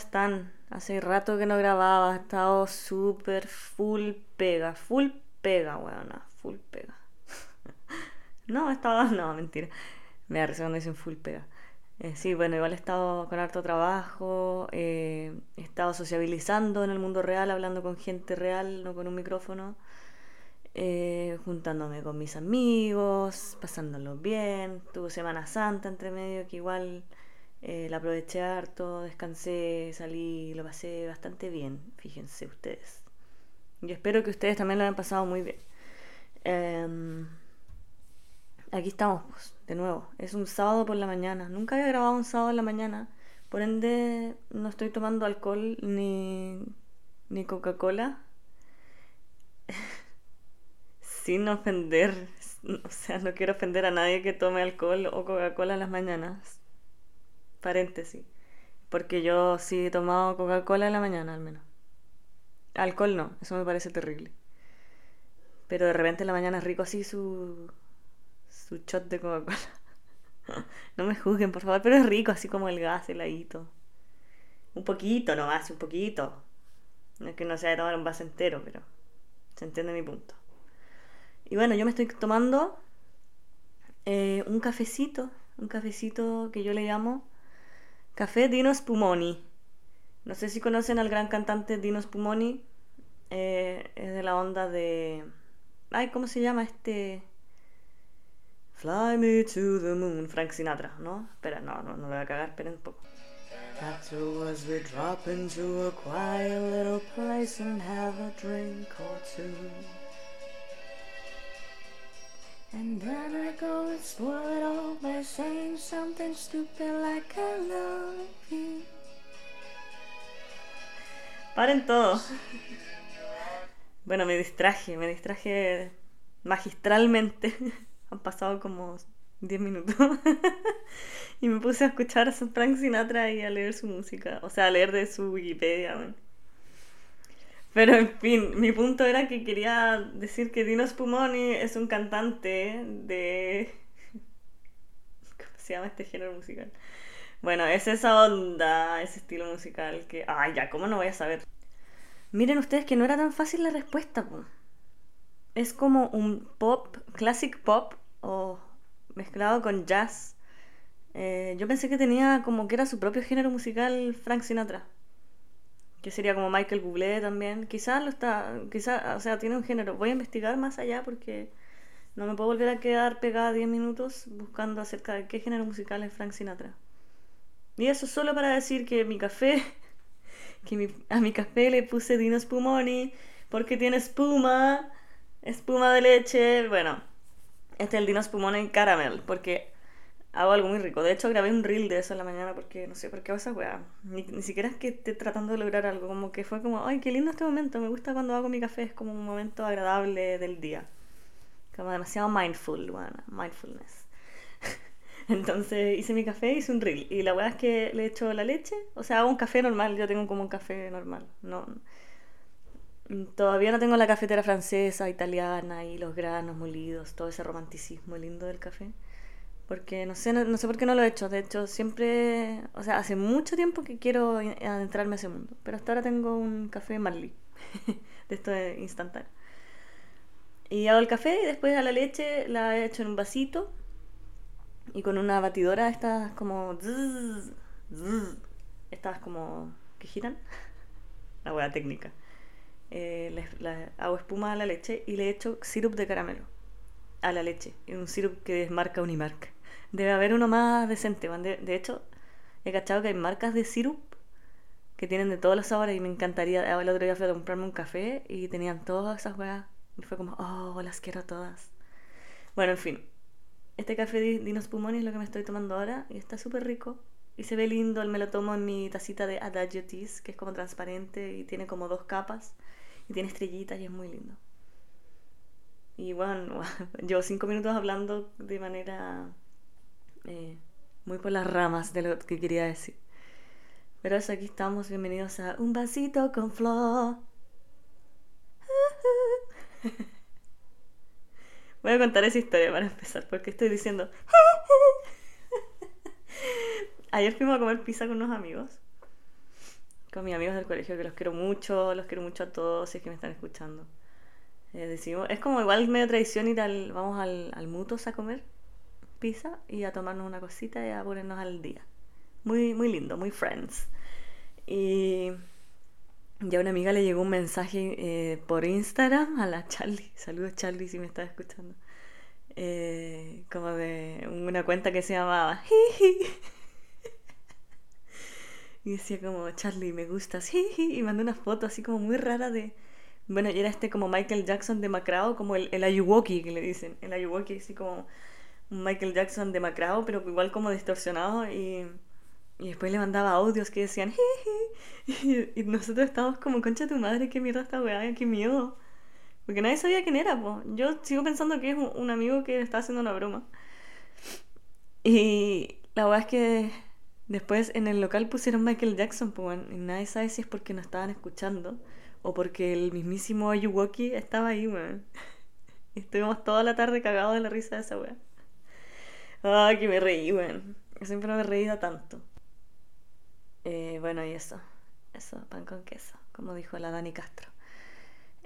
están? Hace rato que no grababa, he estado súper full pega, full pega, weona, full pega. no, estaba, no, mentira. Me da risa cuando dicen full pega. Eh, sí, bueno, igual he estado con harto trabajo, eh, he estado sociabilizando en el mundo real, hablando con gente real, no con un micrófono, eh, juntándome con mis amigos, pasándolo bien. Tuve Semana Santa entre medio, que igual la aproveché harto, descansé, salí, lo pasé bastante bien, fíjense ustedes. Y espero que ustedes también lo hayan pasado muy bien. Em, aquí estamos, pues, de nuevo. Es un sábado por la mañana. Nunca había grabado un sábado en la mañana. Por ende, no estoy tomando alcohol ni, ni Coca-Cola. Sin ofender. O sea, no quiero ofender a nadie que tome alcohol o Coca-Cola en las mañanas. Paréntesis. Porque yo sí he tomado Coca-Cola en la mañana al menos. Alcohol no, eso me parece terrible. Pero de repente en la mañana es rico así su, su shot de Coca-Cola. no me juzguen, por favor, pero es rico, así como el gas heladito. Un poquito nomás, un poquito. No es que no sea de tomar un vaso entero, pero se entiende mi punto. Y bueno, yo me estoy tomando eh, un cafecito, un cafecito que yo le llamo Café Dino Spumoni. No sé si conocen al gran cantante Dino Spumoni. Eh, es de la onda de... Ay, ¿cómo se llama este? Fly me to the moon, Frank Sinatra, ¿no? Espera, no, no, no lo voy a cagar, esperen un poco. And then I go and spoil it all by saying something stupid like I love you. Paren todos. Bueno, me distraje, me distraje magistralmente. Han pasado como 10 minutos. y me puse a escuchar a Frank Sinatra y a leer su música. O sea, a leer de su Wikipedia. Pero en fin, mi punto era que quería decir que Dino Spumoni es un cantante de. ¿Cómo se llama este género musical? Bueno, es esa onda, ese estilo musical que. Ay, ya, ¿cómo no voy a saber? Miren ustedes que no era tan fácil la respuesta, Es como un pop, classic pop, o mezclado con jazz. Eh, yo pensé que tenía como que era su propio género musical Frank Sinatra. Que sería como Michael Bublé también. Quizás lo está, quizás, o sea, tiene un género. Voy a investigar más allá porque no me puedo volver a quedar pegada 10 minutos buscando acerca de qué género musical es Frank Sinatra. Y eso solo para decir que mi café, que a mi café le puse Dino Spumoni porque tiene espuma, espuma de leche. Bueno, este es el Dino Spumoni Caramel porque hago algo muy rico. De hecho, grabé un reel de eso en la mañana porque no sé por qué hago esa weá. Ni, siquiera es que esté tratando de lograr algo. Como que fue como, ay, qué lindo este momento. Me gusta cuando hago mi café. Es como un momento agradable del día. Como demasiado mindful, bueno, mindfulness. Entonces hice mi café, hice un reel. Y la weá es que le echo la leche. O sea, hago un café normal. Yo tengo como un café normal. No. Todavía no tengo la cafetera francesa, italiana y los granos molidos, todo ese romanticismo lindo del café. Porque no sé, no, sé por qué no lo he hecho. De hecho, siempre, o sea, hace mucho tiempo que quiero adentrarme a ese mundo. Pero hasta ahora tengo un café Marley, de esto de instantáneo. Y hago el café y después a la leche la he hecho en un vasito y con una batidora estas como... estas como que giran. La hueá técnica. Eh, hago espuma a la leche y le echo sirup de caramelo a la leche. Un sirup que es marca Unimark. Debe haber uno más decente. De, hecho, he cachado que hay marcas de sirup que tienen de todos los sabores y me encantaría. El otro día fui a comprarme un café y tenían todas esas weas. Y fue como, oh, las quiero todas. Bueno, en fin. Este café de Dinos Pumoni es lo que me estoy tomando ahora y está súper rico. Y se ve lindo, me lo tomo en mi tacita de Adagio Teas, que es como transparente y tiene como dos capas. Y tiene estrellitas y es muy lindo. Y bueno, llevo cinco minutos hablando de manera eh, muy por las ramas de lo que quería decir. Pero eso, aquí estamos. Bienvenidos a Un vasito con flor. Voy a contar esa historia para empezar, porque estoy diciendo. Ayer fuimos a comer pizza con unos amigos. Con mis amigos del colegio, que los quiero mucho, los quiero mucho a todos, si es que me están escuchando. Eh, es como igual medio tradición ir al, vamos al, al Mutos a comer pizza y a tomarnos una cosita y a ponernos al día. Muy, muy lindo, muy friends. Y ya una amiga le llegó un mensaje eh, por Instagram a la Charlie. Saludos Charlie si me estás escuchando. Eh, como de una cuenta que se llamaba Y decía como, Charlie, me gustas. Y mandó una foto así como muy rara de... Bueno, y era este como Michael Jackson demacrado, como el, el Ayuwoki que le dicen. El Ayuwoki así como un Michael Jackson demacrado, pero igual como distorsionado. Y y después le mandaba audios que decían, Jeje. Y, nosotros estábamos como, concha tu madre, qué mierda esta weá, qué miedo. Porque nadie sabía quién era, pues. Yo sigo pensando que es un, amigo que está haciendo una broma. Y la weá es que después en el local pusieron Michael Jackson, pues, y nadie sabe si es porque nos estaban escuchando o porque el mismísimo Ayuwoki estaba ahí, weón. Y estuvimos toda la tarde cagados de la risa de esa weá. Ay, que me reí, weón. Siempre me he reído tanto. Eh, bueno, y eso. Eso, pan con queso, como dijo la Dani Castro.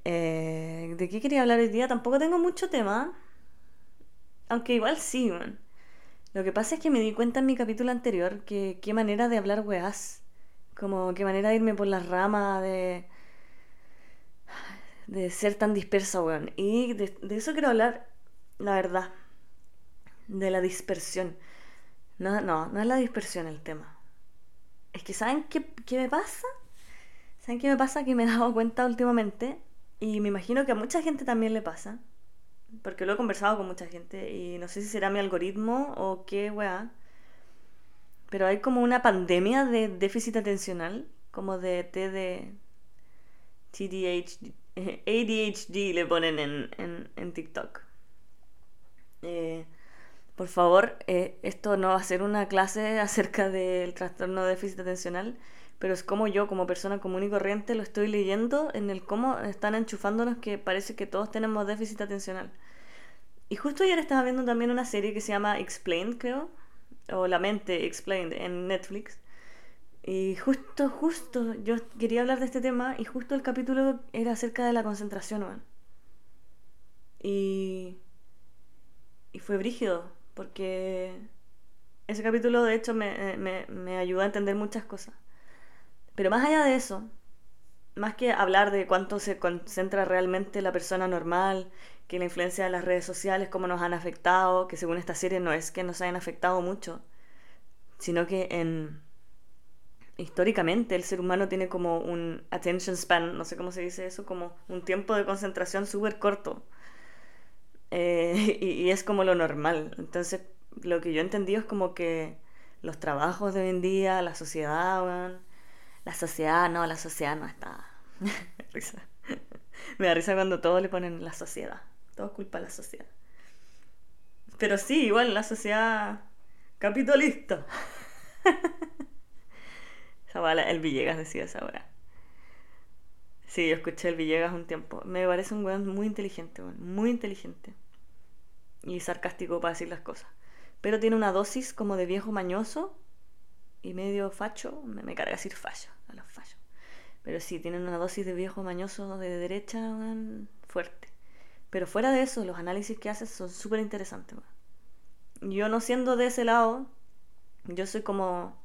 Eh, ¿De qué quería hablar hoy día? Tampoco tengo mucho tema. Aunque igual sí, man. Lo que pasa es que me di cuenta en mi capítulo anterior que qué manera de hablar weás. Como qué manera de irme por las ramas, de. de ser tan dispersa, weón. Y de eso quiero hablar, la verdad. De la dispersión. No, no, no es la dispersión el tema. Es que ¿saben qué, qué me pasa? ¿Saben qué me pasa? Que me he dado cuenta últimamente, y me imagino que a mucha gente también le pasa, porque lo he conversado con mucha gente, y no sé si será mi algoritmo o qué weá, pero hay como una pandemia de déficit atencional, como de TD, TDHD, ADHD le ponen en, en, en TikTok. Eh, por favor, eh, esto no va a ser una clase acerca del trastorno de déficit atencional, pero es como yo, como persona común y corriente, lo estoy leyendo en el cómo están enchufándonos que parece que todos tenemos déficit atencional. Y justo ayer estaba viendo también una serie que se llama Explained, creo, o La mente Explained en Netflix. Y justo, justo, yo quería hablar de este tema y justo el capítulo era acerca de la concentración, man. Y... Y fue brígido, porque ese capítulo de hecho me, me, me ayudó a entender muchas cosas. Pero más allá de eso, más que hablar de cuánto se concentra realmente la persona normal, que la influencia de las redes sociales, cómo nos han afectado, que según esta serie no es que nos hayan afectado mucho, sino que en históricamente el ser humano tiene como un attention span, no sé cómo se dice eso, como un tiempo de concentración súper corto. Eh, y, es como lo normal. Entonces, lo que yo he entendido es como que los trabajos de hoy en día, la sociedad, la sociedad, no, la sociedad no está. Me da risa cuando todos le ponen la sociedad. Todo culpa de la sociedad. Pero sí, igual la sociedad capitalista. el Villegas decía esa hora. Sí, yo escuché el Villegas un tiempo. Me parece un weón muy inteligente, muy inteligente y sarcástico para decir las cosas. Pero tiene una dosis como de viejo mañoso y medio facho. Me, me carga decir fallo, a los fallos. Pero sí, tiene una dosis de viejo mañoso de derecha fuerte. Pero fuera de eso, los análisis que hace son súper interesantes. Yo no siendo de ese lado, yo soy como...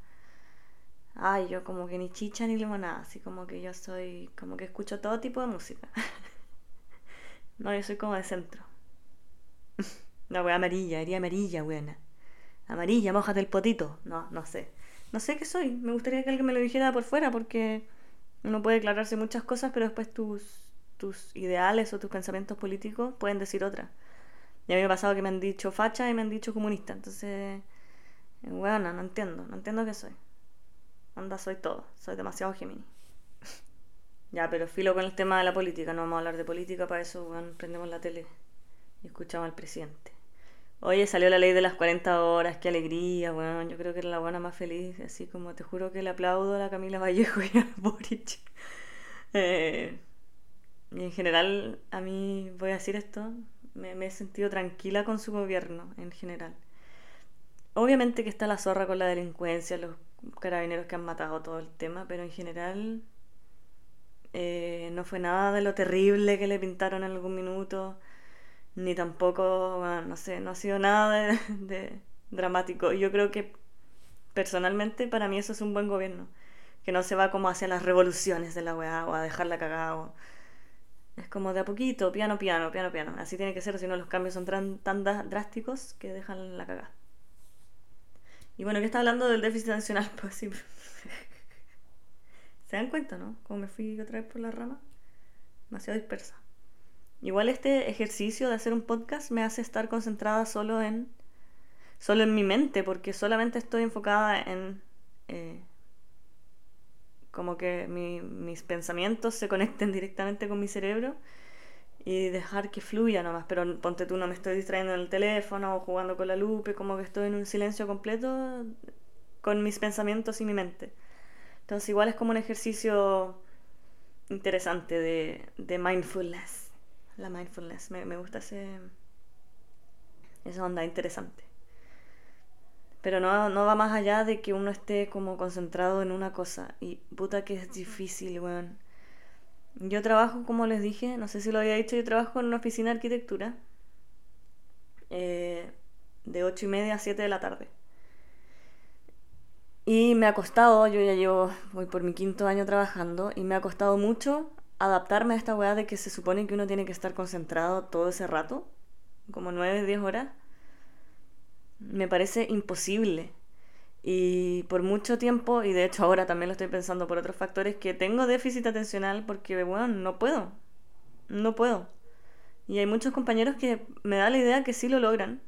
Ay, yo como que ni chicha ni limonada, así como que yo soy, como que escucho todo tipo de música. no, yo soy como de centro. La wea amarilla, haría amarilla, buena. Amarilla, mojate el potito. No, no sé. No sé qué soy. Me gustaría que alguien me lo dijera por fuera porque uno puede declararse muchas cosas, pero después tus, tus ideales o tus pensamientos políticos pueden decir otra. Y a mí me ha pasado que me han dicho facha y me han dicho comunista. Entonces, bueno, no entiendo. No entiendo qué soy. Anda, soy todo. Soy demasiado Gemini. ya, pero filo con el tema de la política. No vamos a hablar de política, para eso prendemos la tele y escuchamos al presidente. Oye, salió la ley de las 40 horas, qué alegría, bueno, yo creo que era la buena más feliz, así como te juro que le aplaudo a la Camila Vallejo y a Boric. Eh, y en general, a mí, voy a decir esto, me, he sentido tranquila con su gobierno, en general. obviamente que está la zorra con la delincuencia, los carabineros que han matado todo el tema, pero en general eh, no fue nada de lo terrible que le pintaron en algún minuto, ni tampoco, no sé, no ha sido nada de, dramático. Yo creo que personalmente para mí eso es un buen gobierno, que no se va como hacia las revoluciones de la weá o a dejarla cagada. Es como de a poquito, piano, piano, piano, piano. Así tiene que ser, si no los cambios son tan, tan drásticos que dejan la cagada. Y bueno, ¿qué está hablando del déficit nacional? Pues sí. ¿Se dan cuenta, no? Como me fui otra vez por la rama. Demasiado dispersa. Igual este ejercicio de hacer un podcast me hace estar concentrada solo en solo en mi mente, porque solamente estoy enfocada en eh, como que mis pensamientos se conecten directamente con mi cerebro y dejar que fluya nomás, pero ponte tú no me estoy distrayendo en el teléfono o jugando con la lupe, como que estoy en un silencio completo con mis pensamientos y mi mente. Entonces igual es como un ejercicio interesante de, de mindfulness. La mindfulness, me, me gusta ese, esa onda interesante. Pero no, no va más allá de que uno esté como concentrado en una cosa. Y puta que es difícil, weón. Yo trabajo, como les dije, no sé si lo había dicho, yo trabajo en una oficina de arquitectura. Eh, de 8 y media a 7 de la tarde. Y me ha costado, yo ya llevo, voy por mi quinto año trabajando, y me ha costado mucho adaptarme a esta weá de que se supone que uno tiene que estar concentrado todo ese rato, como 9, 10 horas. Me parece imposible. Y por mucho tiempo, y de hecho ahora también lo estoy pensando por otros factores, que tengo déficit atencional porque, bueno, no puedo. No puedo. Y hay muchos compañeros que me da la idea que sí lo logran.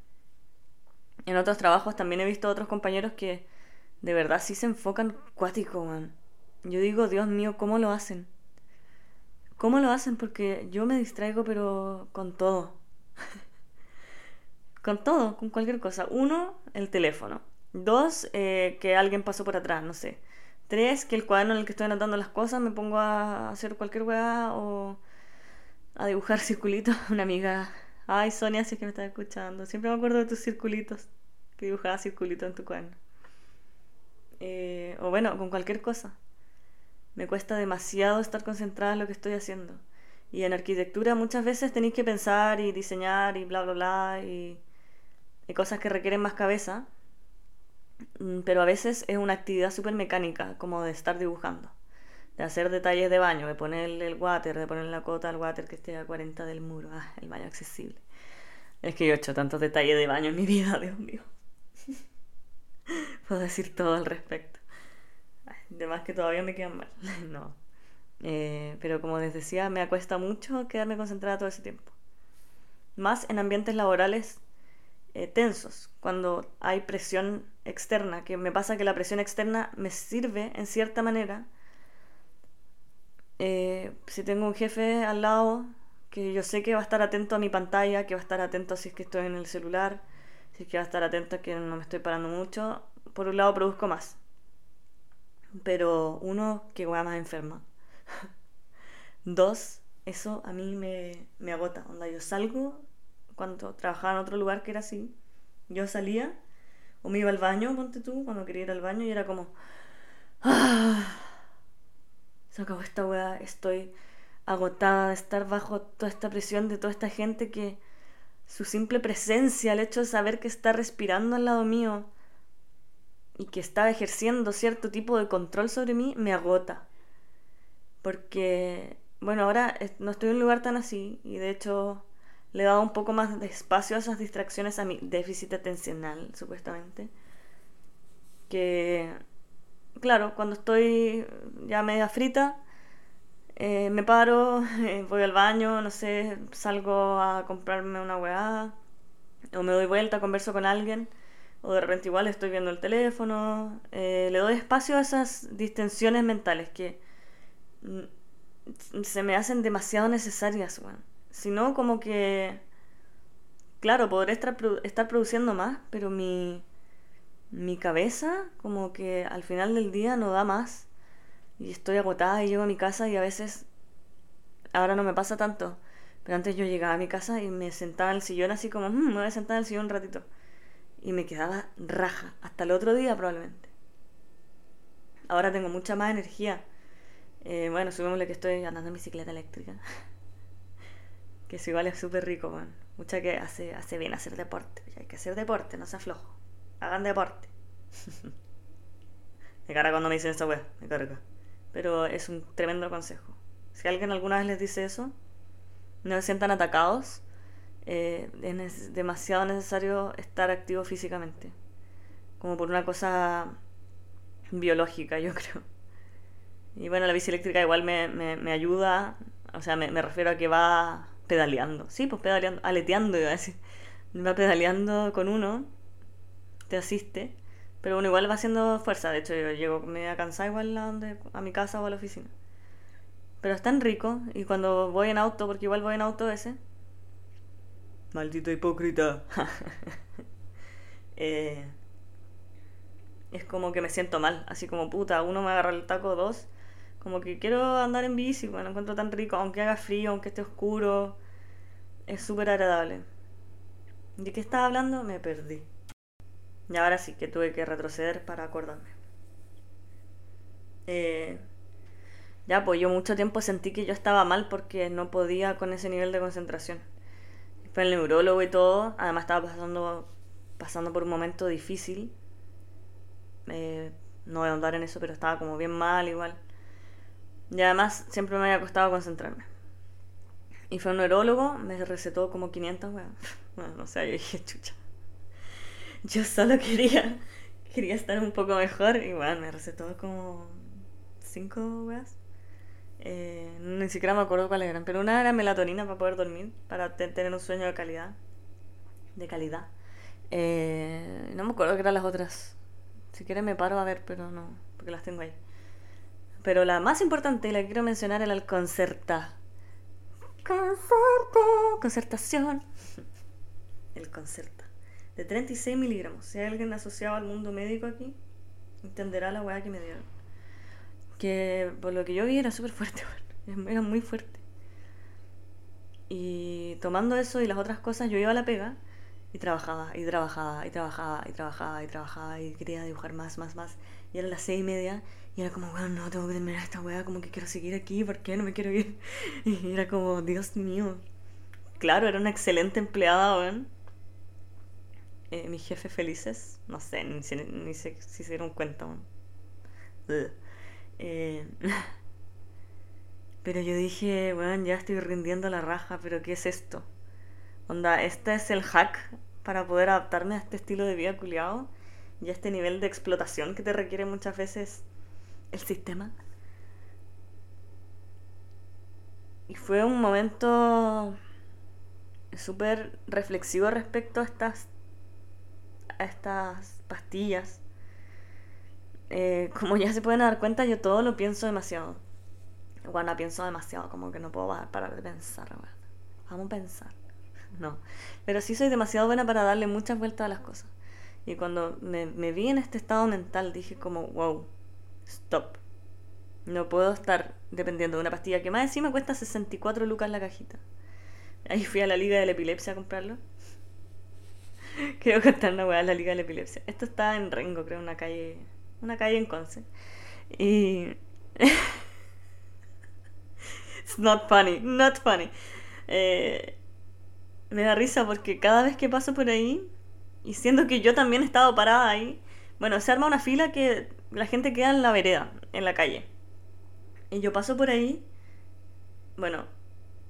En otros trabajos también he visto otros compañeros que de verdad sí se enfocan cuático, man. Yo digo, Dios mío, ¿cómo lo hacen? ¿Cómo lo hacen? Porque yo me distraigo, pero con todo. con todo, con cualquier cosa. Uno, el teléfono. Dos, eh, que alguien pasó por atrás, no sé. Tres, que el cuaderno en el que estoy anotando las cosas me pongo a hacer cualquier weá o a dibujar circulitos. Una amiga, ay Sonia, si es que me estás escuchando. Siempre me acuerdo de tus circulitos, que dibujaba circulitos en tu cuaderno. Eh, o bueno, con cualquier cosa. Me cuesta demasiado estar concentrada en lo que estoy haciendo. Y en arquitectura muchas veces tenéis que pensar y diseñar y bla, bla, bla, y, y cosas que requieren más cabeza. Mm, pero a veces es una actividad súper mecánica, como de estar dibujando. De hacer detalles de baño, de ponerle el water, de poner la cota al water que esté a 40 del muro. Ah, el baño accesible. Es que yo he hecho tantos detalles de baño en mi vida, Dios mío. Puedo decir todo al respecto. De más que todavía me quedan mal. no. Eh, pero como les decía, me acuesta mucho quedarme concentrada todo ese tiempo. Más en ambientes laborales eh, tensos, cuando hay presión externa, que me pasa que la presión externa me sirve en cierta manera. Eh, si tengo un jefe al lado que yo sé que va a estar atento a mi pantalla, que va a estar atento si es que estoy en el celular, si es que va a estar atento a que no me estoy parando mucho, por un lado produzco más. Pero uno, que voy más enferma. Dos, eso a mí me, me agota. Onda, yo salgo, cuando trabajaba en otro lugar que era así, yo salía o me iba al baño, ponte tú, cuando quería ir al baño y era como... ¡Ah! Se acabó esta weá, estoy agotada de estar bajo toda esta presión de toda esta gente que su simple presencia, el hecho de saber que está respirando al lado mío, y que estaba ejerciendo cierto tipo de control sobre mí me agota. Porque, bueno, ahora no estoy en un lugar tan así y de hecho le he dado un poco más de espacio a esas distracciones a mi déficit atencional, supuestamente. Que, claro, cuando estoy ya media frita, eh, me paro, eh, voy al baño, no sé, salgo a comprarme una weá, o me doy vuelta, converso con alguien o de repente igual estoy viendo el teléfono, eh, le doy espacio a esas distensiones mentales que mm, se me hacen demasiado necesarias, bueno. Si no, como que, claro, podré estar, estar produciendo más, pero mi, mi cabeza como que al final del día no da más y estoy agotada y llego a mi casa y a veces, ahora no me pasa tanto, pero antes yo llegaba a mi casa y me sentaba en el sillón así como, mm, me voy a sentar en el sillón un ratito y me quedaba raja, hasta el otro día probablemente. Ahora tengo mucha más energía. Eh, bueno, subimosle que estoy andando en bicicleta eléctrica. que eso igual es súper rico, bueno. Mucha que hace, hace bien hacer deporte. Hay que hacer deporte, no se aflojo. Hagan deporte. me carga cuando me dicen esa wea, me carga. Pero es un tremendo consejo. Si alguien alguna vez les dice eso, no se sientan atacados. Eh, es demasiado necesario estar activo físicamente. Como por una cosa biológica, yo creo. Y bueno, la bici eléctrica igual me, me, ayuda. O sea, me, me, refiero a que va pedaleando. Sí, pues pedaleando, aleteando, iba a decir. Va pedaleando con uno, te asiste. Pero bueno, igual va haciendo fuerza. De hecho, yo llego media cansada igual a, donde, a mi casa o a la oficina. Pero es tan rico. Y cuando voy en auto, porque igual voy en auto ese. Maldito hipócrita. eh, es como que me siento mal. Así como puta, uno me agarra el taco, dos. Como que quiero andar en bici, bueno, lo encuentro tan rico, aunque haga frío, aunque esté oscuro. Es súper agradable. ¿De qué estaba hablando? Me perdí. Y ahora sí que tuve que retroceder para acordarme. Eh, ya, pues yo mucho tiempo sentí que yo estaba mal porque no podía con ese nivel de concentración. Fue el neurólogo y todo. Además estaba pasando, pasando por un momento difícil. Eh, no voy a ahondar en eso, pero estaba como bien mal igual. Y además siempre me había costado concentrarme. Y fue un neurólogo, me recetó como 500, bueno, bueno no sé, yo dije, chucha. Yo solo quería, quería estar un poco mejor y bueno, me recetó como 5 weas. Eh, ni siquiera me acuerdo cuáles eran, pero una era melatonina para poder dormir, para tener un sueño de calidad. De calidad. Eh, no me acuerdo qué eran las otras. Si quieres me paro a ver, pero no, porque las tengo ahí. Pero la más importante y la que quiero mencionar era el concerta. Concerta. Concertación. El concerta. De 36 miligramos. Si hay alguien asociado al mundo médico aquí, entenderá la weá que me dieron que por lo que yo vi era súper fuerte, era muy fuerte. Y tomando eso y las otras cosas, yo iba a la pega y trabajaba, y trabajaba, y trabajaba, y trabajaba, y trabajaba, y quería dibujar más, más, más. Y eran las seis y media, y era como, bueno, no, tengo que terminar esta weá, como que quiero seguir aquí, ¿por qué no me quiero ir? Y era como, Dios mío. Claro, era una excelente empleada, weón. Eh, mis jefes felices, no sé, ni, ni, si se dieron cuenta, weón. Eh, pero yo dije, bueno, ya estoy rindiendo la raja, pero ¿qué es esto? Onda, este es el hack para poder adaptarme a este estilo de vida culiado y a este nivel de explotación que te requiere muchas veces el sistema. Y fue un momento súper reflexivo respecto a estas, a estas pastillas eh, como ya se pueden dar cuenta, yo todo lo pienso demasiado. Cuando pienso demasiado, como que no puedo parar de pensar. Vamos a pensar. No. Pero sí soy demasiado buena para darle muchas vueltas a las cosas. Y cuando me, vi en este estado mental, dije como, wow, stop. No puedo estar dependiendo de una pastilla que más encima cuesta 64 lucas la cajita. Ahí fui a la Liga de la Epilepsia a comprarlo. Quiero contar una weá la Liga de la Epilepsia. Esto está en Rengo, creo, en una calle una calle en Conce. Y... It's not funny, not funny. Eh, me da risa porque cada vez que paso por ahí, y siendo que yo también he estado parada ahí, bueno, se arma una fila que la gente queda en la vereda, en la calle. Y yo paso por ahí, bueno,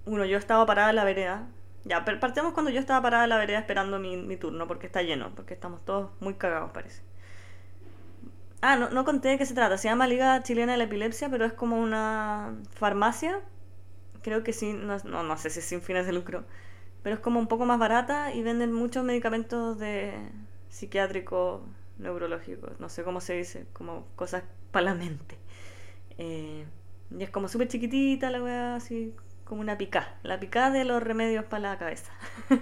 uno, yo estaba parada en la vereda. Ya, partimos cuando yo estaba parada en la vereda esperando mi, mi turno, porque está lleno, porque estamos todos muy cagados, parece. Ah, no, no conté de qué se trata. Se llama Liga Chilena de la Epilepsia, pero es como una farmacia. Creo que sí, no, no, sé si es sin fines de lucro. Pero es como un poco más barata y venden muchos medicamentos de psiquiátricos, neurológicos, no sé cómo se dice, como cosas para la mente. Eh, y es como súper chiquitita la weá, así como una picá. La picá de los remedios para la cabeza.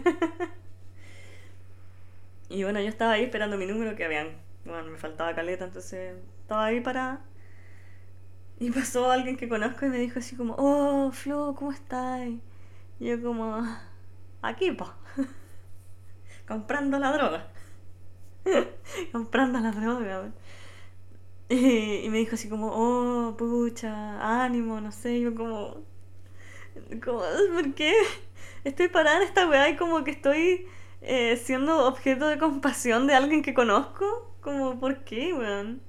y bueno, yo estaba ahí esperando mi número que habían bueno, me faltaba caleta, entonces estaba ahí para Y pasó alguien que conozco y me dijo así como, oh, Flo, ¿cómo estás? Y yo como, aquí, po, comprando la droga. comprando la droga. Y, y, me dijo así como, oh, pucha, ánimo, no sé, yo como, como, ¿por qué? Estoy parada en esta weá y como que estoy eh, siendo objeto de compasión de alguien que conozco. Como, ¿por qué, weón?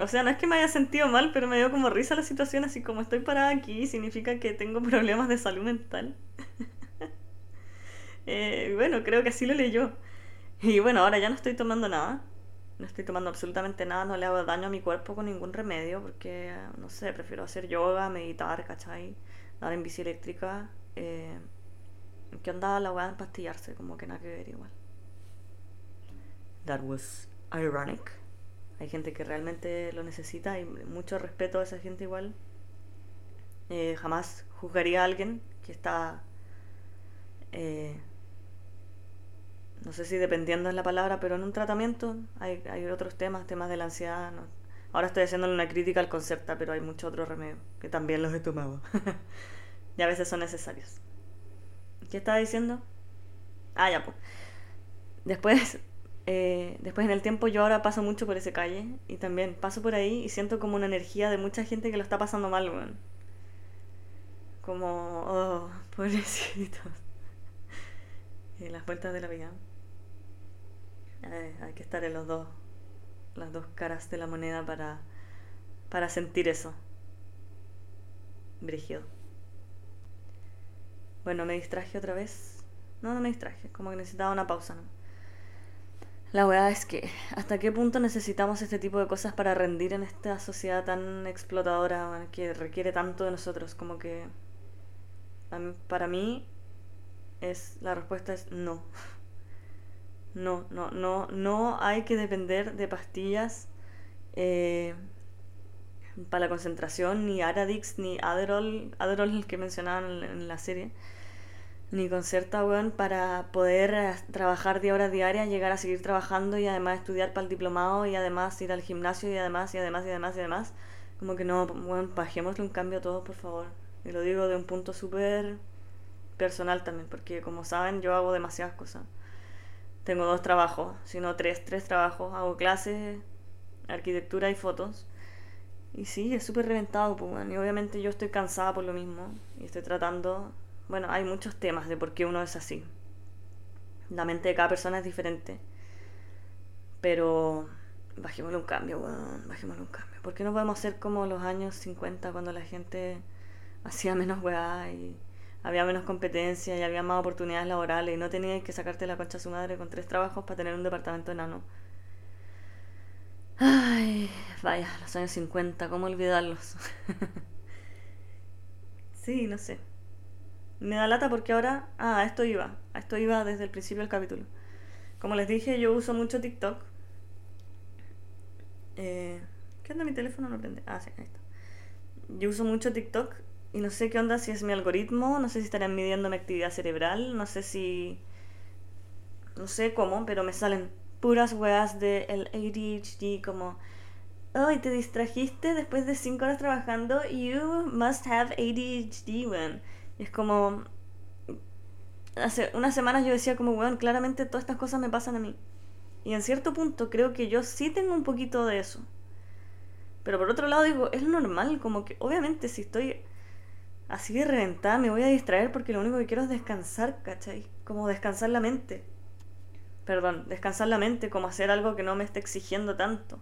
O sea, no es que me haya sentido mal, pero me dio como risa la situación, así como estoy parada aquí, significa que tengo problemas de salud mental. eh, bueno, creo que así lo leyó. Y bueno, ahora ya no estoy tomando nada. No estoy tomando absolutamente nada, no le hago daño a mi cuerpo con ningún remedio, porque, no sé, prefiero hacer yoga, meditar, ¿cachai? Dar en bici eléctrica. Eh, que andaba la weá de pastillarse, como que nada que ver igual. That was ironic. Hay gente que realmente lo necesita y mucho respeto a esa gente igual. Eh, jamás juzgaría a alguien que está eh, no sé si dependiendo es la palabra, pero en un tratamiento hay, hay otros temas, temas de la ansiedad. Ahora estoy haciéndole una crítica al concepto, pero hay muchos otros remedios que también los he tomado. y a veces son necesarios. ¿Qué estaba diciendo? Ah, ya, pues. Después, eh, después en el tiempo yo ahora paso mucho por esa calle y también paso por ahí y siento como una energía de mucha gente que lo está pasando mal, weón. Como, oh, pobrecitos. y las vueltas de la vida. Eh, hay que estar en los dos, las dos caras de la moneda para, para sentir eso. Brígido. Bueno, me distraje otra vez. No, no me distraje, como que necesitaba una pausa, ¿no? La verdad es que, ¿hasta qué punto necesitamos este tipo de cosas para rendir en esta sociedad tan explotadora que requiere tanto de nosotros? Como que, para mí, es la respuesta es no. No, no, no, no hay que depender de pastillas eh, para la concentración, ni Aradix, ni Adderall, Adderall que mencionaban en la serie, ni Concerta, weón, para poder eh, trabajar 10 horas diarias, llegar a seguir trabajando y además estudiar para el diplomado y además ir al gimnasio y además, y además, y además, y además. Como que no, weón, bajémosle un cambio a todos, por favor. Y lo digo de un punto súper personal también, porque como saben, yo hago demasiadas cosas. Tengo dos trabajos, sino tres, tres trabajos. Hago clases, arquitectura y fotos. Y sí, es súper reventado, pues, y obviamente yo estoy cansada por lo mismo. Y estoy tratando. Bueno, hay muchos temas de por qué uno es así. La mente de cada persona es diferente. Pero bajémosle un cambio, weón. Bajémosle un cambio. ¿Por qué no podemos ser como los años 50 cuando la gente hacía menos weá y había menos competencia y había más oportunidades laborales y no tenías que sacarte la concha a su madre con tres trabajos para tener un departamento enano. Ay, vaya, los años 50, ¿cómo olvidarlos? sí, no sé. Me da lata porque ahora... Ah, a esto iba. A esto iba desde el principio del capítulo. Como les dije, yo uso mucho TikTok. Eh, ¿Qué onda mi teléfono? No prende. Ah, sí, ahí está. Yo uso mucho TikTok y no sé qué onda si es mi algoritmo, no sé si estarían midiendo mi actividad cerebral, no sé si... No sé cómo, pero me salen puras weas de el ADHD como... Ay, te distrajiste después de 5 horas trabajando. You must have ADHD, weón. Es como... Hace unas semanas yo decía como, weón, claramente todas estas cosas me pasan a mí. Y en cierto punto creo que yo sí tengo un poquito de eso. Pero por otro lado digo, es normal, como que obviamente si estoy así de reventada, me voy a distraer porque lo único que quiero es descansar, ¿cachai? Como descansar la mente. Perdón, descansar la mente, como hacer algo que no me esté exigiendo tanto.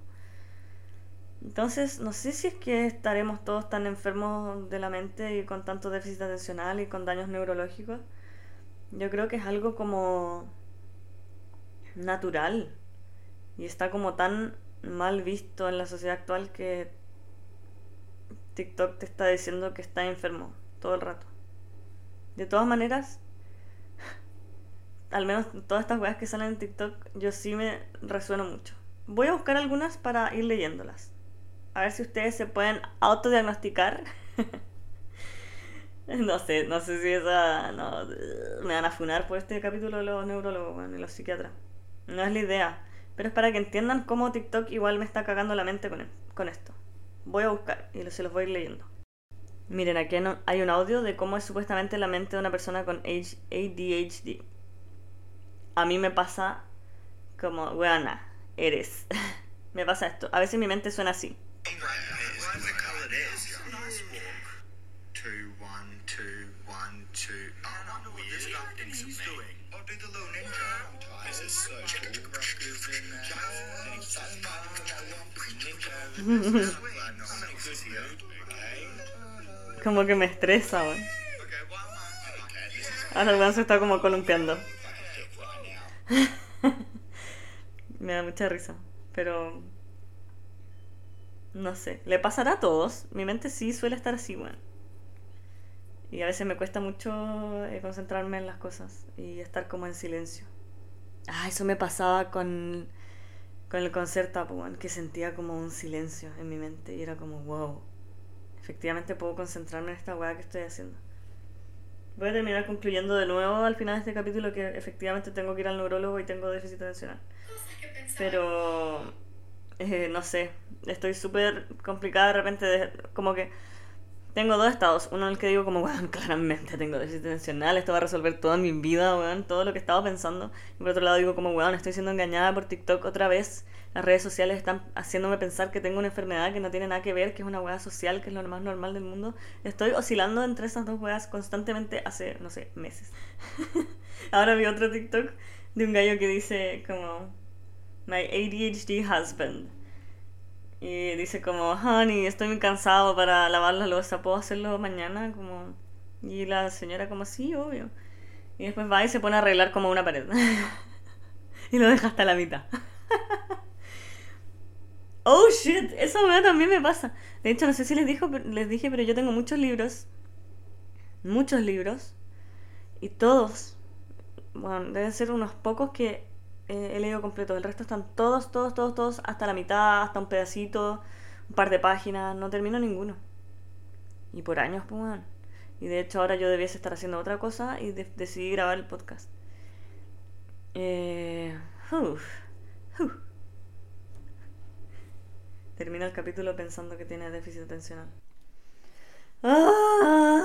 Entonces, no sé si es que estaremos todos tan enfermos de la mente y con tanto déficit atencional y con daños neurológicos. Yo creo que es algo como natural y está como tan mal visto en la sociedad actual que TikTok te está diciendo que está enfermo todo el rato. De todas maneras, al menos todas estas weas que salen en TikTok, yo sí me resueno mucho. Voy a buscar algunas para ir leyéndolas. A ver si ustedes se pueden autodiagnosticar. no sé, no sé si esa. No, me van a funar por este capítulo los neurólogos y los psiquiatras. No es la idea. Pero es para que entiendan cómo TikTok igual me está cagando la mente con, con esto. Voy a buscar y se los voy a ir leyendo. Miren, aquí hay un audio de cómo es supuestamente la mente de una persona con ADHD. A mí me pasa como, weona, eres. me pasa esto. A veces mi mente suena así. como que me estresa, weón. Ahora el weón se está como columpiando. me da mucha risa. Pero. No sé. ¿Le pasará a todos? Mi mente sí suele estar así, weón. Y a veces me cuesta mucho eh, concentrarme en las cosas y estar como en silencio. Ah, eso me pasaba con, con el concierto, weón, que sentía como un silencio en mi mente y era como, wow, efectivamente puedo concentrarme en esta weá que estoy haciendo. Voy a terminar concluyendo de nuevo al final de este capítulo que efectivamente tengo que ir al neurólogo y tengo déficit atencional. Pero, eh, no sé, estoy súper complicada de repente, como que tengo dos estados. Uno en el que digo como, weón, claramente tengo déficit atencional, esto va a resolver toda mi vida, weón, todo lo que estaba pensando. Y por otro lado digo como, weón, estoy siendo engañada por TikTok otra vez. Las redes sociales están haciéndome pensar que tengo una enfermedad que no tiene nada que ver, que es una weá social, que es lo más normal del mundo. Estoy oscilando entre esas dos weas constantemente hace, no sé, meses. Ahora vi otro TikTok de un gallo que dice como, my ADHD husband. Y dice como, honey, estoy muy cansado para lavar la losa, ¿puedo hacerlo mañana? Como... Y la señora como, sí, obvio. Y después va y se pone a arreglar como una pared. y lo deja hasta la mitad. oh, shit, weá también me pasa. De hecho, no sé si les, dijo, les dije, pero yo tengo muchos libros. Muchos libros. Y todos, bueno, deben ser unos pocos que eh, he leído completo. El resto están todos, todos, todos, todos, hasta la mitad, hasta un pedacito, un par de páginas. No termino ninguno. Y por años, pues, Y de hecho ahora yo debiese estar haciendo otra cosa y decidí grabar el podcast. Eh, Termina el capítulo pensando que tiene déficit atencional. Ah.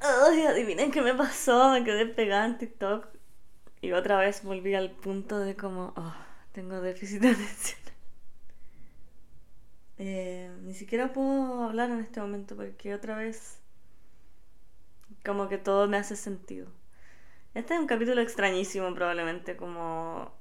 Ay, adivinen qué me pasó, me quedé pegada en TikTok y otra vez volví al punto de como, oh, tengo déficit de atención. Eh, ni siquiera puedo hablar en este momento porque otra vez como que todo me hace sentido. Este es un capítulo extrañísimo probablemente, como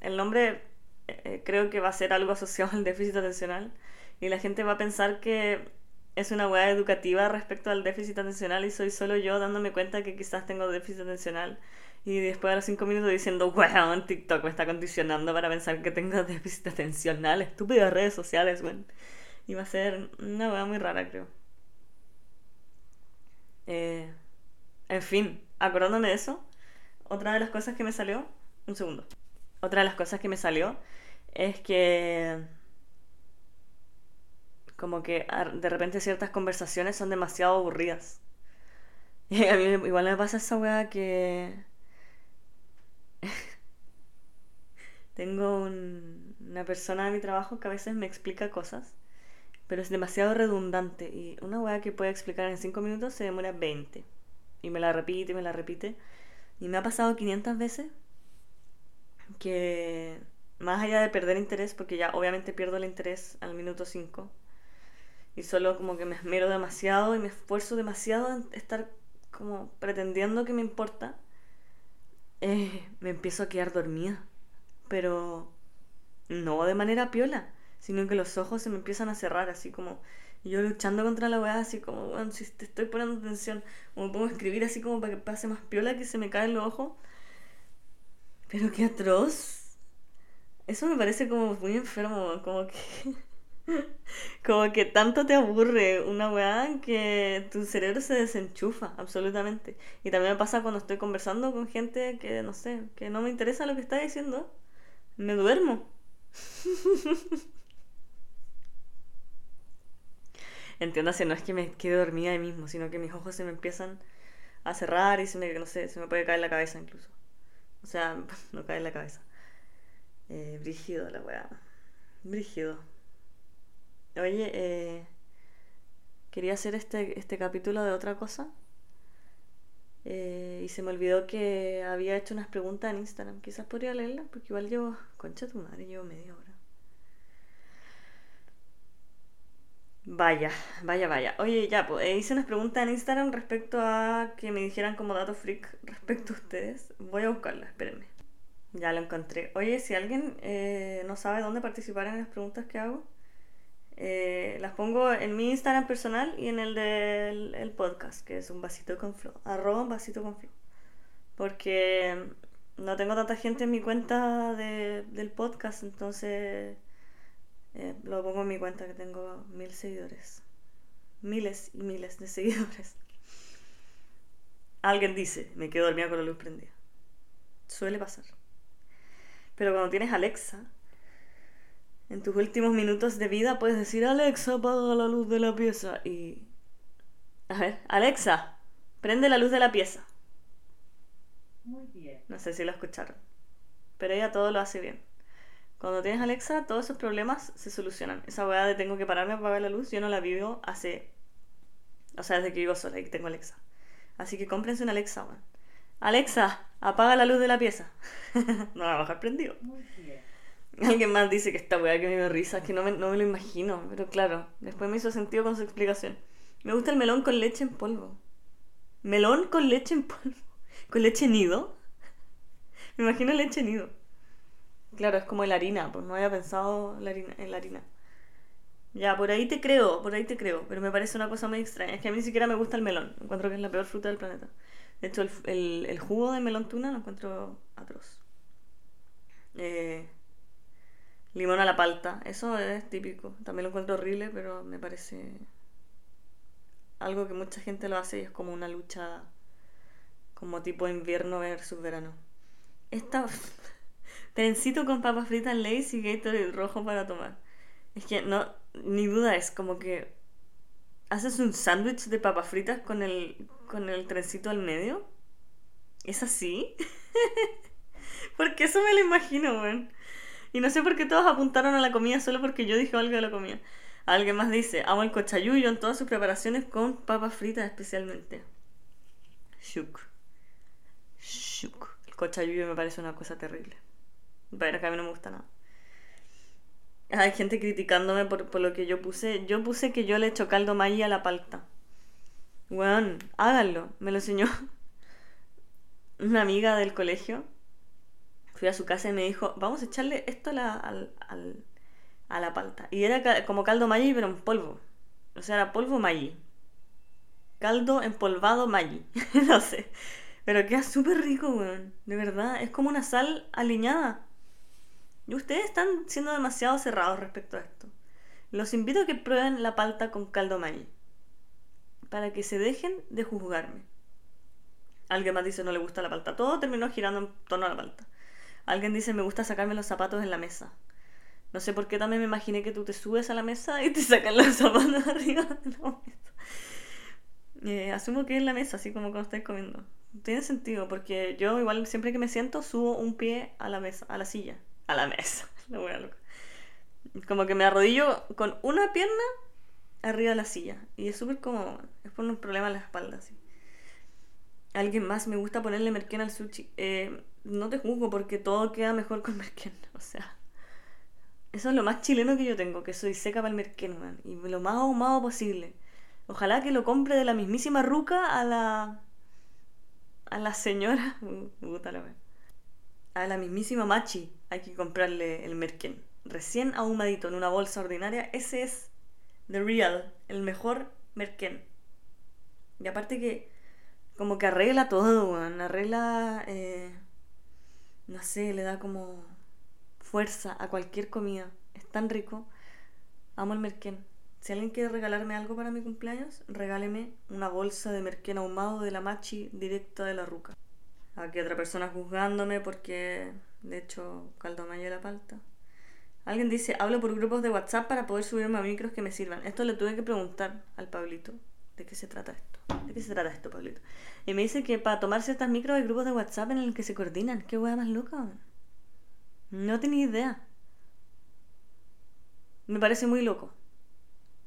el nombre eh, creo que va a ser algo asociado al déficit atencional y la gente va a pensar que es una weá educativa respecto al déficit atencional y soy solo yo dándome cuenta que quizás tengo déficit atencional y después a los cinco minutos diciendo, weón, TikTok me está condicionando para pensar que tengo déficit atencional, estúpidas redes sociales, weón. Y va a ser una weá muy rara, creo. Eh, en fin, acordándome de eso, otra de las cosas que me salió, un segundo, otra de las cosas que me salió es que como que de repente ciertas conversaciones son demasiado aburridas. Y a mí igual me pasa esa weá que... Tengo una persona de mi trabajo que a veces me explica cosas, pero es demasiado redundante. Y una weá que puede explicar en 5 minutos se demora 20. Y me la repite y me la repite. Y me ha pasado 500 veces que más allá de perder interés, porque ya obviamente pierdo el interés al minuto 5, y solo como que me esmero demasiado y me esfuerzo demasiado en estar como pretendiendo que me importa, eh, me empiezo a quedar dormida. Pero no de manera piola, sino que los ojos se me empiezan a cerrar, así como yo luchando contra la weá, así como, bueno, si te estoy poniendo atención, o me pongo a escribir así como para que pase más piola que se me caen los ojos. Pero qué atroz. Eso me parece como muy enfermo, como que Como que tanto te aburre una weá que tu cerebro se desenchufa, absolutamente. Y también me pasa cuando estoy conversando con gente que, no sé, que no me interesa lo que está diciendo, me duermo. Entiéndase, no es que me quede dormida ahí mismo, sino que mis ojos se me empiezan a cerrar y se me, no sé, se me puede caer la cabeza incluso. O sea, no cae la cabeza. Eh, brígido la weá. Brígido. Oye, eh, quería hacer este, este capítulo de otra cosa. Eh, y se me olvidó que había hecho unas preguntas en Instagram. Quizás podría leerlas, porque igual llevo, concha tu madre, llevo media hora. Vaya, vaya, vaya. Oye, ya, pues eh, hice unas preguntas en Instagram respecto a que me dijeran como datos freak respecto a ustedes. Voy a buscarlas, espérenme. Ya lo encontré. Oye, si alguien eh, no sabe dónde participar en las preguntas que hago, eh, las pongo en mi Instagram personal y en el del podcast, que es un vasito con flow. Arroba un vasito con flow. Porque no tengo tanta gente en mi cuenta de, del podcast, entonces eh, lo pongo en mi cuenta que tengo mil seguidores. Miles y miles de seguidores. Alguien dice, me quedo dormida con la luz prendida. Suele pasar. Pero cuando tienes Alexa, en tus últimos minutos de vida puedes decir, Alexa, apaga la luz de la pieza. Y... A ver, Alexa, prende la luz de la pieza. Muy bien. No sé si lo escucharon. Pero ella todo lo hace bien. Cuando tienes Alexa, todos esos problemas se solucionan. Esa weá de tengo que pararme a apagar la luz, yo no la vivo hace. O sea, desde que vivo sola y tengo Alexa. Así que cómprense una Alexa, weón. Alexa, apaga la luz de la pieza. no la va a bajar prendido. Muy bien. Alguien más dice que esta weá que me dio risa, es que no me, no me lo imagino. Pero claro, después me hizo sentido con su explicación. Me gusta el melón con leche en polvo. ¿Melón con leche en polvo? ¿Con leche nido? Me imagino leche nido. Claro, es como la harina, pues no había pensado la harina, en la harina. Ya, por ahí te creo, por ahí te creo, pero me parece una cosa muy extraña. Es que a mí ni siquiera me gusta el melón, encuentro que es la peor fruta del planeta. De hecho, el, el, el jugo de melón tuna lo encuentro atroz. Eh, limón a la palta, eso es típico. También lo encuentro horrible, pero me parece algo que mucha gente lo hace y es como una lucha como tipo invierno versus verano. Esta trencito con papas fritas Lays y Gatorade rojo para tomar. Es que no, ni duda es como que haces un sándwich de papas fritas con el, con el trencito al medio. ¿Es así? porque eso me lo imagino, weón. Y no sé por qué todos apuntaron a la comida solo porque yo dije algo de la comida. Alguien más dice, amo el cochayuyo en todas sus preparaciones con papas fritas especialmente. Shuk. Shuk. El cochayuyo me parece una cosa terrible. Pero que a mí no me gusta nada. Hay gente criticándome por, por lo que yo puse. Yo puse que yo le echo caldo maíz a la palta. Weón, háganlo. Me lo enseñó una amiga del colegio. Fui a su casa y me dijo, vamos a echarle esto a la, palta. Y era como caldo maíz, pero en polvo. O sea, era polvo maíz. Caldo empolvado maíz. no sé. Pero queda súper rico, weón. De verdad. Es como una sal aliñada. Y ustedes están siendo demasiado cerrados respecto a esto. Los invito a que prueben la palta con caldo maíz. Para que se dejen de juzgarme. Alguien más dice no le gusta la palta. Todo terminó girando en torno a la palta. Alguien dice me gusta sacarme los zapatos en la mesa. No sé por qué también me imaginé que tú te subes a la mesa y te sacan los zapatos arriba de la mesa. Eh, asumo que es la mesa, así como cuando estáis comiendo. Tiene sentido, porque yo igual siempre que me siento subo un pie a la mesa, a la silla. A la mesa. La wea loca. Como que me arrodillo con una pierna arriba de la silla. Y es súper cómodo. Es por un problema en la espalda, sí. Alguien más me gusta ponerle merquén al sushi. Eh, no te juzgo porque todo queda mejor con merquén. O sea, eso es lo más chileno que yo tengo, que soy seca para el merquén, man. Y lo más ahumado posible. Ojalá que lo compre de la mismísima ruca a la. a la señora. Uh, puta. A la mismísima Machi hay que comprarle el merquén. Recién ahumadito en una bolsa ordinaria. Ese es the real, el mejor merquén. Y aparte que como que arregla todo, weón. Arregla, eh, no sé, le da como fuerza a cualquier comida. Es tan rico. Amo el merquén. Si alguien quiere regalarme algo para mi cumpleaños, regáleme una bolsa de merquén ahumado de la machi directa de la ruca. Aquí otra persona juzgándome porque de hecho caldo mayo de la palta. Alguien dice, hablo por grupos de WhatsApp para poder subirme a micros que me sirvan. Esto le tuve que preguntar al Pablito. ¿De qué se trata esto? ¿De qué se trata esto, Pablito? Y me dice que para tomar ciertas micros hay grupos de WhatsApp en el que se coordinan. ¿Qué hueá más loca? No tenía idea. Me parece muy loco.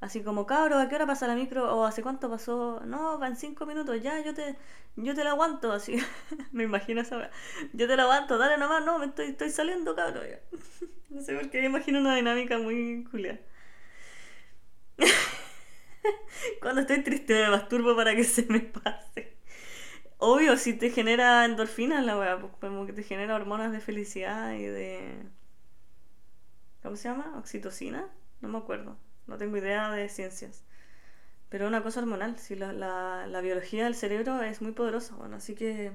Así como, cabro, ¿a qué hora pasa la micro? ¿O hace cuánto pasó? No, va en cinco minutos, ya, yo te, yo te la aguanto, así. me imagino esa. Yo te la aguanto, dale nomás, no, me estoy, estoy saliendo, cabro. no sé por qué me imagino una dinámica muy culia. Cuando estoy triste me masturbo para que se me pase. Obvio, si te genera endorfinas la weá, pues como que te genera hormonas de felicidad y de... ¿Cómo se llama? ¿Oxitocina? No me acuerdo. No tengo idea de ciencias. Pero una cosa hormonal, si la, la, la biología del cerebro es muy poderosa, bueno, así que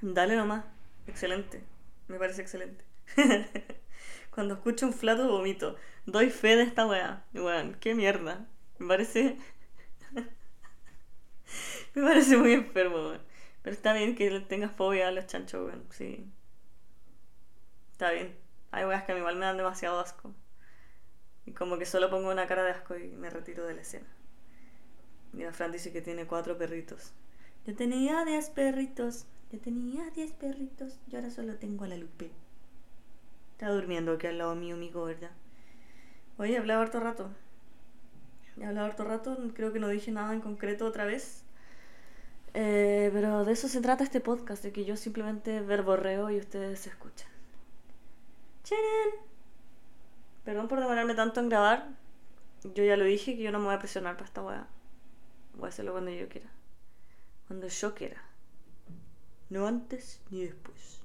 dale nomás. Excelente. Me parece excelente. Cuando escucho un flato vomito. Doy fe de esta weá. Weón, qué mierda. Me parece. Me parece muy enfermo, weón. Pero está bien que le tengas fobia a los chanchos, weón. Sí. Está bien. Hay weas que a mí igual me dan demasiado asco. Y como que solo pongo una cara de asco y me retiro de la escena. Mira, Fran dice que tiene cuatro perritos. Yo tenía diez perritos. Yo tenía diez perritos. Yo ahora solo tengo a la Lupe. Está durmiendo aquí al lado mío, mi gorda. Oye, he hablado harto rato. He hablado harto rato. Creo que no dije nada en concreto otra vez. Eh, pero de eso se trata este podcast, de que yo simplemente verborreo y ustedes escuchan. ¡Chinen! Perdón por demorarme tanto en grabar. Yo ya lo dije que yo no me voy a presionar para esta weá. Voy a hacerlo cuando yo quiera. Cuando yo quiera. No antes ni después.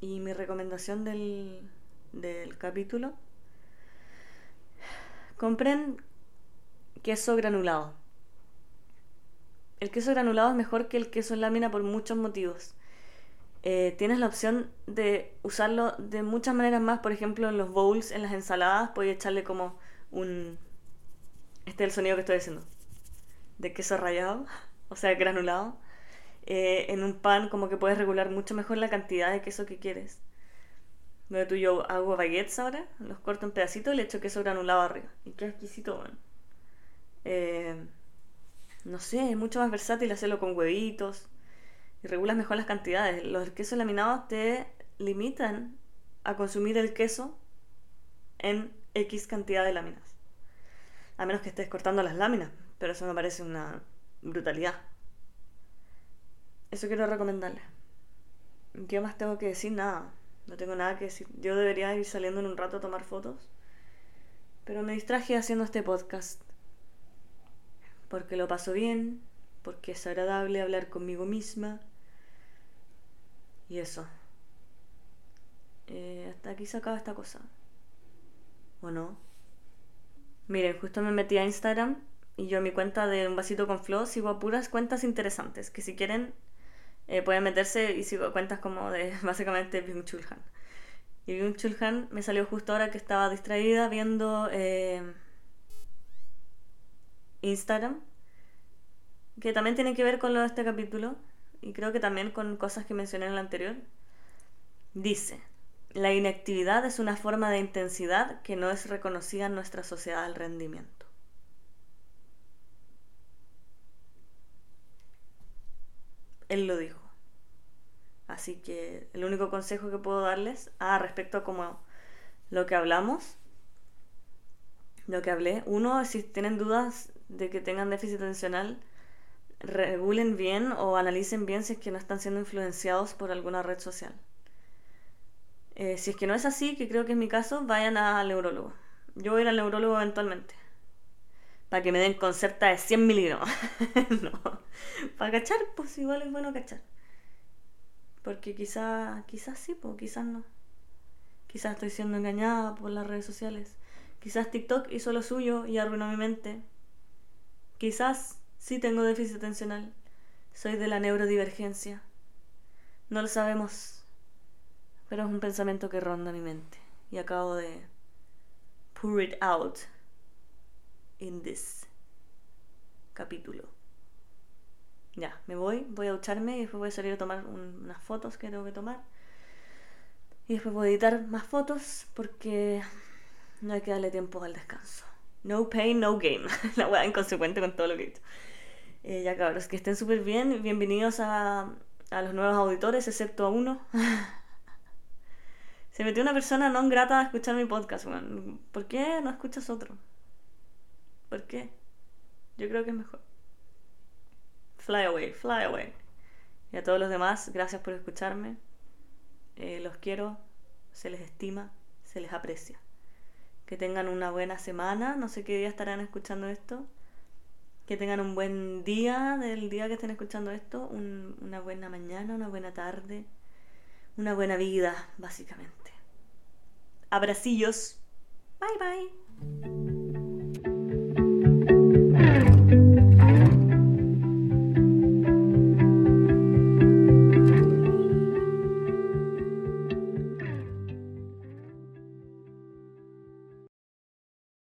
Y mi recomendación del, del capítulo. Compren queso granulado. El queso granulado es mejor que el queso en lámina por muchos motivos. Eh, tienes la opción de usarlo de muchas maneras más, por ejemplo en los bowls, en las ensaladas, puedes echarle como un... Este es el sonido que estoy haciendo. De queso rallado, o sea, granulado. Eh, en un pan como que puedes regular mucho mejor la cantidad de queso que quieres. Donde tú yo hago baguettes ahora, los corto en pedacitos y le echo queso granulado arriba. Y qué exquisito, bueno. Eh, no sé, es mucho más versátil hacerlo con huevitos y regulas mejor las cantidades. Los quesos laminados te limitan a consumir el queso en X cantidad de láminas. A menos que estés cortando las láminas, pero eso me parece una brutalidad. Eso quiero recomendarles. ¿Qué más tengo que decir? Nada. No tengo nada que decir. Yo debería ir saliendo en un rato a tomar fotos. Pero me distraje haciendo este podcast. Porque lo paso bien. Porque es agradable hablar conmigo misma. Y eso. Eh, hasta aquí se acaba esta cosa. ¿O no? Miren, justo me metí a Instagram y yo a mi cuenta de un vasito con flow sigo a puras cuentas interesantes. Que si quieren eh, pueden meterse y sigo cuentas como de básicamente Byung Chul Han. Y Byung Chul Han me salió justo ahora que estaba distraída viendo eh, Instagram, que también tiene que ver con lo de este capítulo y creo que también con cosas que mencioné en el anterior. Dice, la inactividad es una forma de intensidad que no es reconocida en nuestra sociedad del rendimiento. Él lo dijo. Así que el único consejo que puedo darles, ah, respecto a como lo que hablamos, lo que hablé, uno, si tienen dudas de que tengan déficit atencional, regulen bien o analicen bien si es que no están siendo influenciados por alguna red social. Eh, si es que no es así, que creo que es mi caso, vayan al neurólogo. Yo voy a ir al neurólogo eventualmente. Para que me den concerta de 100 miligramos. no. Para cachar, pues igual es bueno cachar. Porque quizás quizás sí, pues quizás no. Quizás estoy siendo engañada por las redes sociales. Quizás TikTok hizo lo suyo y arruinó mi mente. Quizás sí tengo déficit atencional. Soy de la neurodivergencia. No lo sabemos. Pero es un pensamiento que ronda mi mente. Y acabo de pour it out in this capítulo. Ya, me voy, voy a ducharme y después voy a salir a tomar un- unas fotos que tengo que tomar. Y después voy a editar más fotos porque no hay que darle tiempo al descanso. No pain, no game. La weá inconsecuente con todo lo que he dicho. Eh, ya cabros, que estén súper bien. Bienvenidos a, a los nuevos auditores, excepto a uno. Se metió una persona no grata a escuchar mi podcast, weón. ¿Por qué no escuchas otro? ¿Por qué? Yo creo que es mejor. Fly away, fly away. Y a todos los demás, gracias por escucharme. Eh, los quiero, se les estima, se les aprecia. Que tengan una buena semana, no sé qué día estarán escuchando esto. Que tengan un buen día del día que estén escuchando esto, un- una buena mañana, una buena tarde, una buena vida, básicamente. Abracillos. Bye bye.